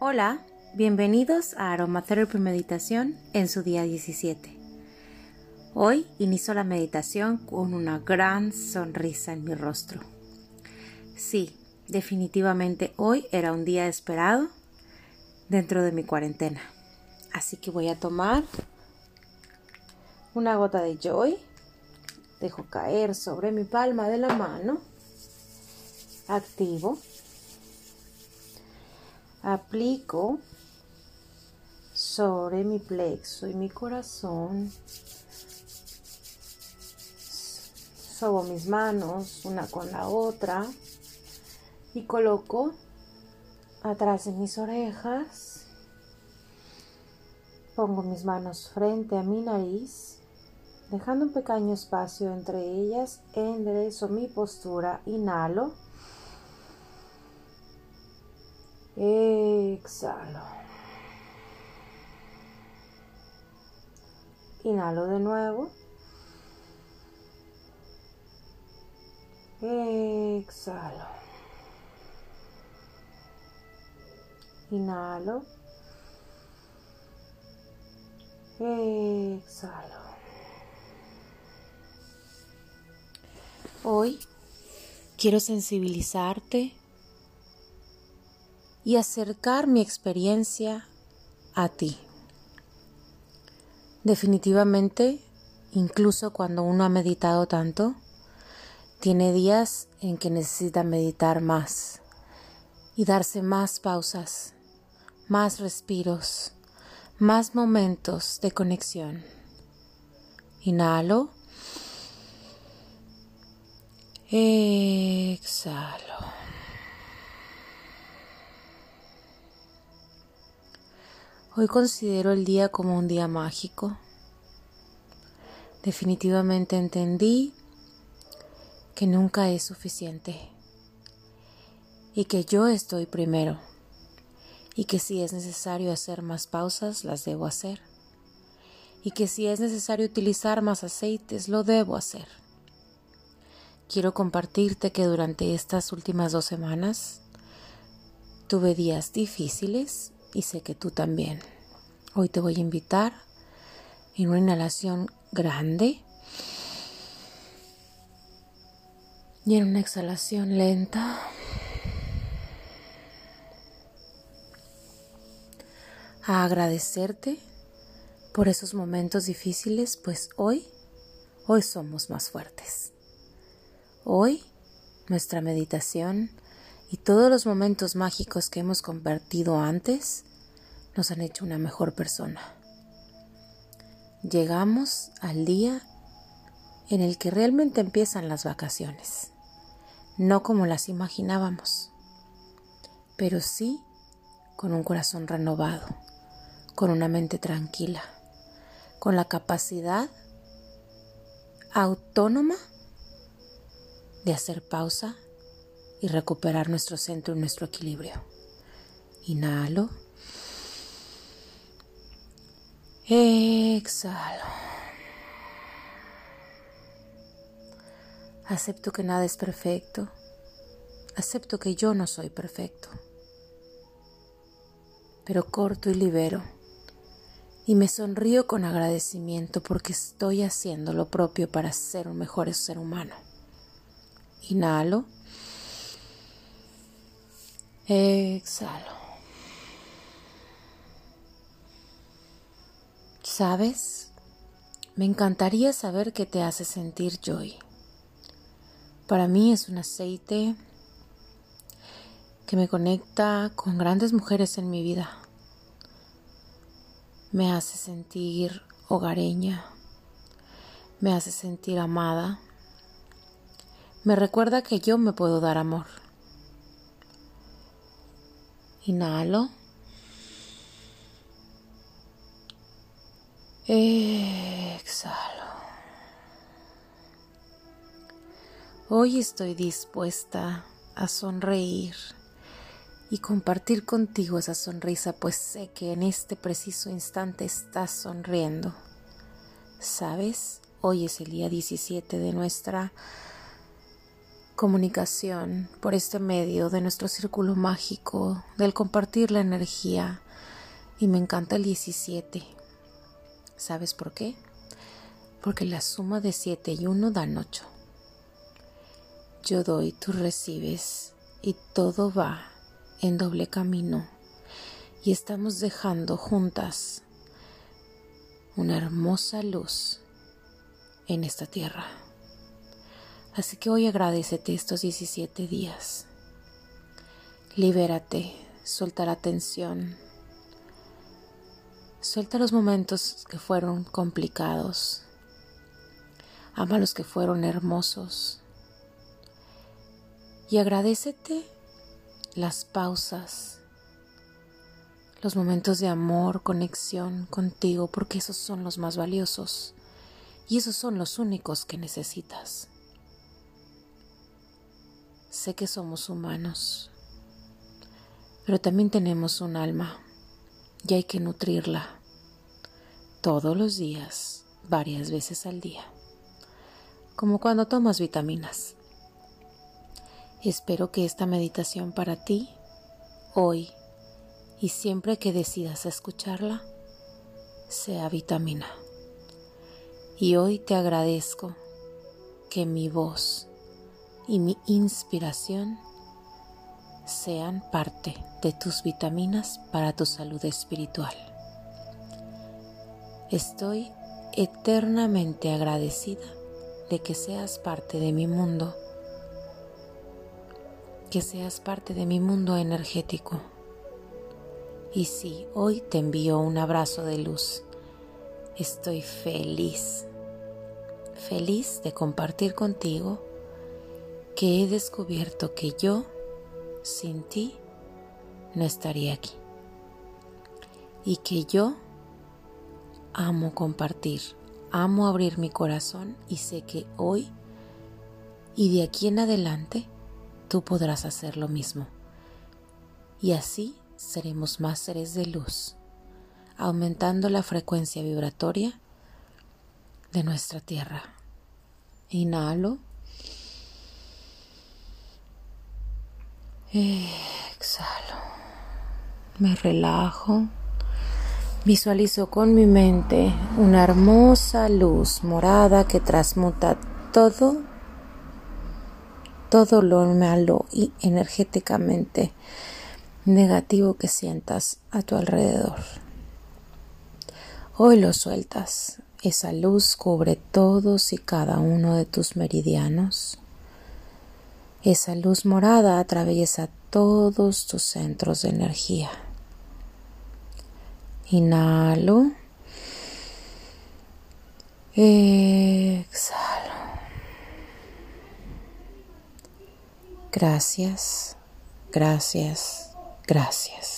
Hola, bienvenidos a Aromatherapy Meditación en su día 17. Hoy inicio la meditación con una gran sonrisa en mi rostro. Sí, definitivamente hoy era un día esperado dentro de mi cuarentena. Así que voy a tomar una gota de Joy, dejo caer sobre mi palma de la mano, activo aplico sobre mi plexo y mi corazón. Sobo mis manos una con la otra y coloco atrás de mis orejas. Pongo mis manos frente a mi nariz, dejando un pequeño espacio entre ellas. Enderezo mi postura, inhalo. Exhalo. Inhalo de nuevo. Exhalo. Inhalo. Exhalo. Hoy quiero sensibilizarte y acercar mi experiencia a ti. Definitivamente, incluso cuando uno ha meditado tanto, tiene días en que necesita meditar más y darse más pausas, más respiros, más momentos de conexión. Inhalo. Exhalo. Hoy considero el día como un día mágico. Definitivamente entendí que nunca es suficiente y que yo estoy primero y que si es necesario hacer más pausas, las debo hacer y que si es necesario utilizar más aceites, lo debo hacer. Quiero compartirte que durante estas últimas dos semanas tuve días difíciles y sé que tú también. Hoy te voy a invitar en una inhalación grande y en una exhalación lenta. A agradecerte por esos momentos difíciles, pues hoy, hoy somos más fuertes. Hoy nuestra meditación y todos los momentos mágicos que hemos convertido antes nos han hecho una mejor persona. Llegamos al día en el que realmente empiezan las vacaciones, no como las imaginábamos, pero sí con un corazón renovado, con una mente tranquila, con la capacidad autónoma de hacer pausa y recuperar nuestro centro y nuestro equilibrio. Inhalo. Exhalo. Acepto que nada es perfecto. Acepto que yo no soy perfecto. Pero corto y libero. Y me sonrío con agradecimiento porque estoy haciendo lo propio para ser un mejor ser humano. Inhalo. Exhalo. ¿Sabes? Me encantaría saber qué te hace sentir Joy. Para mí es un aceite que me conecta con grandes mujeres en mi vida. Me hace sentir hogareña. Me hace sentir amada. Me recuerda que yo me puedo dar amor. Inhalo. Exhalo. Hoy estoy dispuesta a sonreír y compartir contigo esa sonrisa, pues sé que en este preciso instante estás sonriendo. ¿Sabes? Hoy es el día 17 de nuestra comunicación por este medio de nuestro círculo mágico, del compartir la energía. Y me encanta el 17. ¿Sabes por qué? Porque la suma de 7 y 1 dan 8. Yo doy, tú recibes y todo va en doble camino y estamos dejando juntas una hermosa luz en esta tierra. Así que hoy agradecete estos 17 días. Libérate, suelta la tensión. Suelta los momentos que fueron complicados. Ama los que fueron hermosos. Y agradecete las pausas, los momentos de amor, conexión contigo, porque esos son los más valiosos y esos son los únicos que necesitas. Sé que somos humanos, pero también tenemos un alma y hay que nutrirla todos los días, varias veces al día, como cuando tomas vitaminas. Espero que esta meditación para ti, hoy y siempre que decidas escucharla, sea vitamina. Y hoy te agradezco que mi voz y mi inspiración sean parte de tus vitaminas para tu salud espiritual. Estoy eternamente agradecida de que seas parte de mi mundo, que seas parte de mi mundo energético. Y sí, hoy te envío un abrazo de luz. Estoy feliz, feliz de compartir contigo que he descubierto que yo, sin ti, no estaría aquí. Y que yo amo compartir, amo abrir mi corazón y sé que hoy y de aquí en adelante tú podrás hacer lo mismo. Y así seremos más seres de luz, aumentando la frecuencia vibratoria de nuestra tierra. Inhalo. Exhalo. Me relajo. Visualizo con mi mente una hermosa luz morada que transmuta todo, todo lo malo y energéticamente negativo que sientas a tu alrededor. Hoy lo sueltas. Esa luz cubre todos y cada uno de tus meridianos esa luz morada atraviesa todos tus centros de energía. Inhalo. Exhalo. Gracias, gracias, gracias.